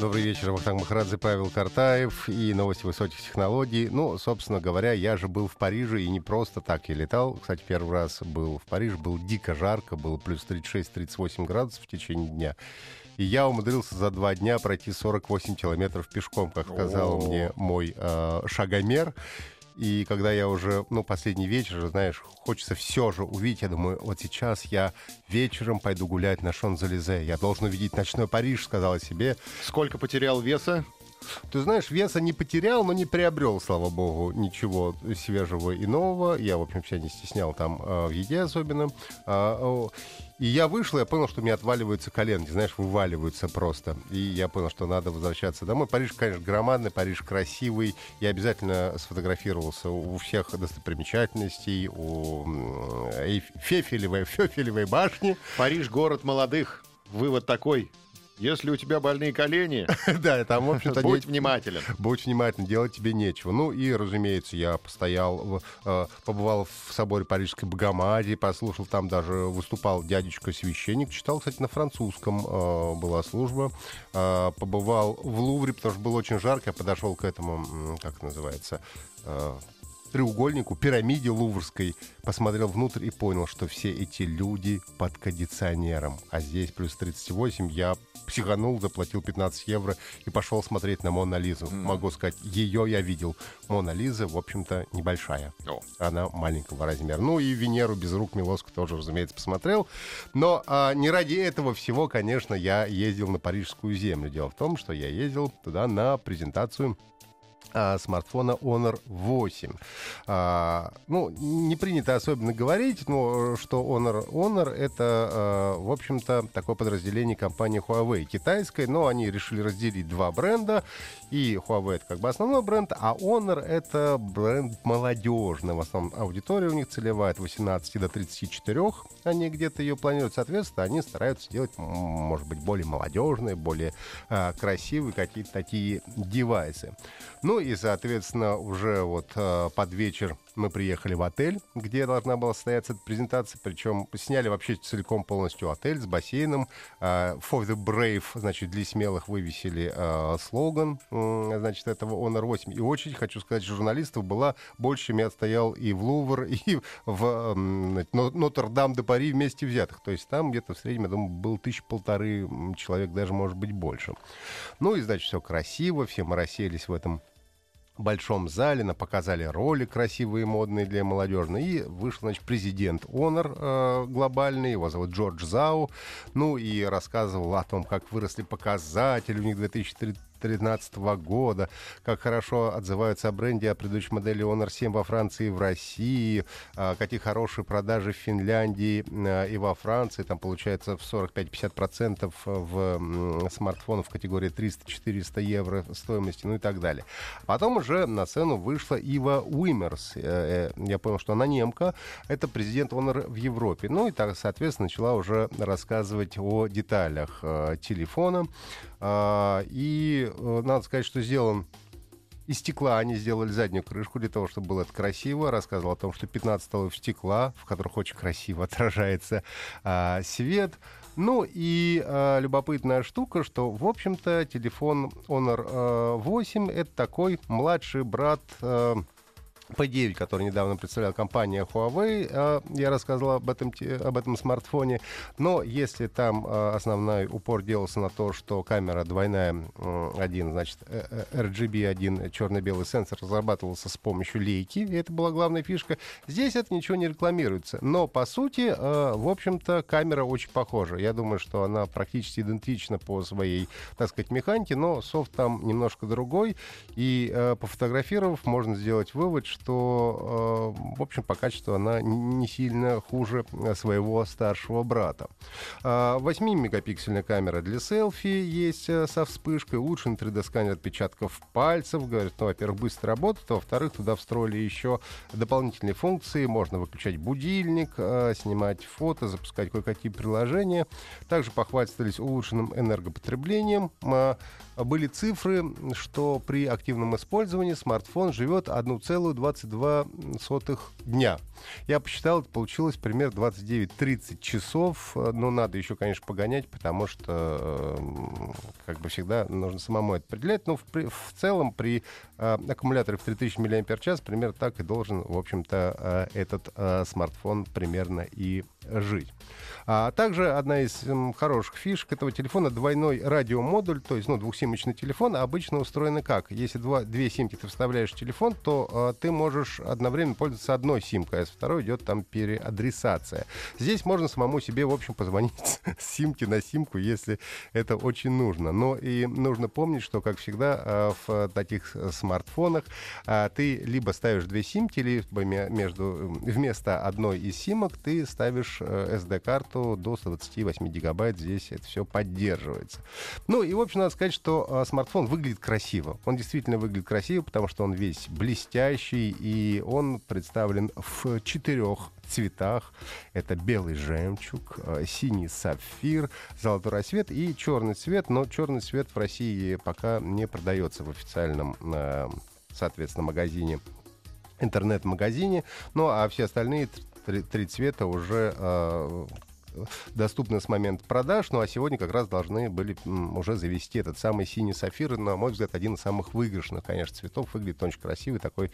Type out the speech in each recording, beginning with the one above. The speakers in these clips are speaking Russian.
Добрый вечер, Вахтанг Махарадзе, Павел Картаев и новости высоких технологий. Ну, собственно говоря, я же был в Париже и не просто так я летал. Кстати, первый раз был в Париже, было дико жарко, было плюс 36-38 градусов в течение дня. И я умудрился за два дня пройти 48 километров пешком, как сказал О. мне мой э, шагомер. И когда я уже, ну, последний вечер, знаешь, хочется все же увидеть, я думаю, вот сейчас я вечером пойду гулять на Шон-Залезе. Я должен увидеть ночной Париж, сказала себе. Сколько потерял веса? Ты знаешь, веса не потерял, но не приобрел, слава богу, ничего свежего и нового. Я, в общем, себя не стеснял там э, в еде особенно. О, и я вышел, я понял, что у меня отваливаются коленки, знаешь, вываливаются просто. И я понял, что надо возвращаться домой. Париж, конечно, громадный, Париж красивый. Я обязательно сфотографировался у всех достопримечательностей, у Эйф- Фефелевой, Фефелевой башни. Париж — город молодых. Вывод такой. Если у тебя больные колени, Да, там, в общем-то, будь не- внимателен. Будь внимательен, делать тебе нечего. Ну и, разумеется, я постоял, в- э, побывал в соборе Парижской Богоматери, послушал, там даже выступал дядечка-священник, читал, кстати, на французском э, была служба. Э, побывал в Лувре, потому что было очень жарко, я подошел к этому, как называется, э, треугольнику, пирамиде луврской, посмотрел внутрь и понял, что все эти люди под кондиционером. А здесь плюс 38, я психанул, заплатил 15 евро и пошел смотреть на Мона Лизу. Могу сказать, ее я видел. Мона Лиза, в общем-то, небольшая. О. Она маленького размера. Ну и Венеру без рук Милоску тоже, разумеется, посмотрел. Но а, не ради этого всего, конечно, я ездил на Парижскую землю. Дело в том, что я ездил туда на презентацию а, смартфона Honor 8. А, ну, не принято особенно говорить, но что Honor, Honor это, а, в общем-то, такое подразделение компании Huawei китайской, но они решили разделить два бренда, и Huawei это как бы основной бренд, а Honor это бренд молодежный, в основном аудитория у них целевая от 18 до 34, они где-то ее планируют, соответственно, они стараются делать, м, может быть, более молодежные, более а, красивые какие-то такие девайсы. Ну и, соответственно, уже вот э, под вечер мы приехали в отель, где должна была состояться эта презентация, причем сняли вообще целиком полностью отель с бассейном. Э, For the Brave, значит, для смелых вывесили э, слоган, м, значит, этого Honor 8. И очередь, хочу сказать, журналистов была больше, чем я стоял и в Лувр, и в Нотр-Дам де Пари вместе взятых. То есть там где-то в среднем, я думаю, был тысяч полторы человек, даже, может быть, больше. Ну и, значит, все красиво, все мы расселись в этом большом зале, нам показали роли красивые, модные для молодежи. И вышел, значит, президент Honor э, глобальный, его зовут Джордж Зау. Ну и рассказывал о том, как выросли показатели у них 2013 года, как хорошо отзываются о бренде, о предыдущей модели Honor 7 во Франции и в России, а, какие хорошие продажи в Финляндии а, и во Франции. Там получается в 45-50% в м, смартфонов в категории 300-400 евро стоимости, ну и так далее. Потом уже на сцену вышла Ива Уимерс. Э, э, Я понял, что она немка. Это президент Honor в Европе. Ну и так, соответственно, начала уже рассказывать о деталях э, телефона. А, И э, надо сказать, что сделан из стекла они сделали заднюю крышку для того, чтобы было это красиво. Рассказывал о том, что 15 слоев стекла, в которых очень красиво отражается а, свет. Ну и а, любопытная штука, что, в общем-то, телефон Honor а, 8 — это такой младший брат а, P9, который недавно представляла компания Huawei. А, Я рассказывал об этом, об этом смартфоне. Но если там а, основной упор делался на то, что камера двойная, один, значит, э, э, RGB, один черно-белый сенсор разрабатывался с помощью лейки, и это была главная фишка, здесь это ничего не рекламируется. Но, по сути, э, в общем-то, камера очень похожа. Я думаю, что она практически идентична по своей, так сказать, механике, но софт там немножко другой. И э, пофотографировав, можно сделать вывод, что, э, в общем, по качеству она не сильно хуже своего старшего брата. 8-мегапиксельная камера для селфи есть со вспышкой, улучшенный 3D-сканер отпечатков пальцев. Говорят, ну, во-первых, быстро работает, а во-вторых, туда встроили еще дополнительные функции. Можно выключать будильник, снимать фото, запускать кое-какие приложения. Также похвастались улучшенным энергопотреблением. Были цифры, что при активном использовании смартфон живет 1,22 дня. Я посчитал, это получилось примерно 29-30 часов. Но надо еще, конечно, погонять, потому что, как бы всегда, нужно самому это определять. Но в, в целом при э, аккумуляторе в 3000 мАч примерно так и должен, в общем-то, э, этот э, смартфон примерно и жить. А также одна из м, хороших фишек этого телефона двойной радиомодуль, то есть ну, двухсимочный телефон, обычно устроено как? Если два, две симки ты вставляешь в телефон, то а, ты можешь одновременно пользоваться одной симкой, а с второй идет там переадресация. Здесь можно самому себе, в общем, позвонить с симки на симку, если это очень нужно. Но и нужно помнить, что, как всегда, а, в таких смартфонах а, ты либо ставишь две симки, либо между, вместо одной из симок ты ставишь SD-карту что до 128 гигабайт здесь это все поддерживается. Ну и, в общем, надо сказать, что э, смартфон выглядит красиво. Он действительно выглядит красиво, потому что он весь блестящий, и он представлен в четырех цветах. Это белый жемчуг, э, синий сапфир, золотой рассвет и черный цвет. Но черный цвет в России пока не продается в официальном, э, соответственно, магазине интернет-магазине. Ну а все остальные три, три цвета уже э, доступны с момента продаж, ну а сегодня как раз должны были уже завести этот самый синий сафир, на мой взгляд, один из самых выигрышных, конечно, цветов, выглядит очень красивый, такой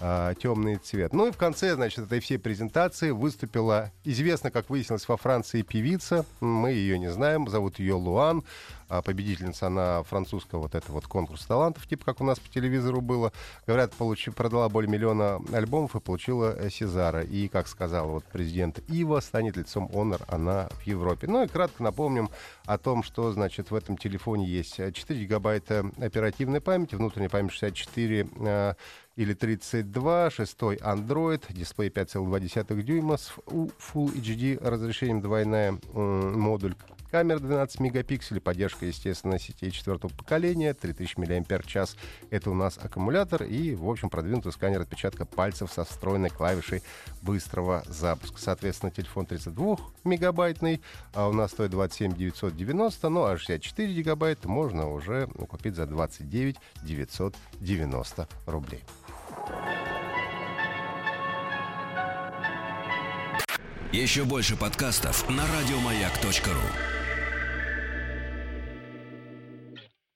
а, темный цвет. Ну и в конце, значит, этой всей презентации выступила, известно, как выяснилось, во Франции певица, мы ее не знаем, зовут ее Луан, победительница на французского вот это вот конкурс талантов, типа как у нас по телевизору было. Говорят, получи, продала более миллиона альбомов и получила э, Сезара. И, как сказал вот президент Ива, станет лицом Honor она в Европе. Ну и кратко напомним о том, что, значит, в этом телефоне есть 4 э, гигабайта оперативной памяти, внутренняя память 64 э, или 32, шестой Android, дисплей 5,2 дюйма с Full HD разрешением двойная модуль Камера 12 мегапикселей, поддержка, естественно, сетей четвертого поколения, 3000 мАч. Это у нас аккумулятор и, в общем, продвинутый сканер отпечатка пальцев со встроенной клавишей быстрого запуска. Соответственно, телефон 32 мегабайтный, а у нас стоит 27 990, ну а 64 гигабайта можно уже купить за 29 990 рублей. Еще больше подкастов на радиомаяк.ру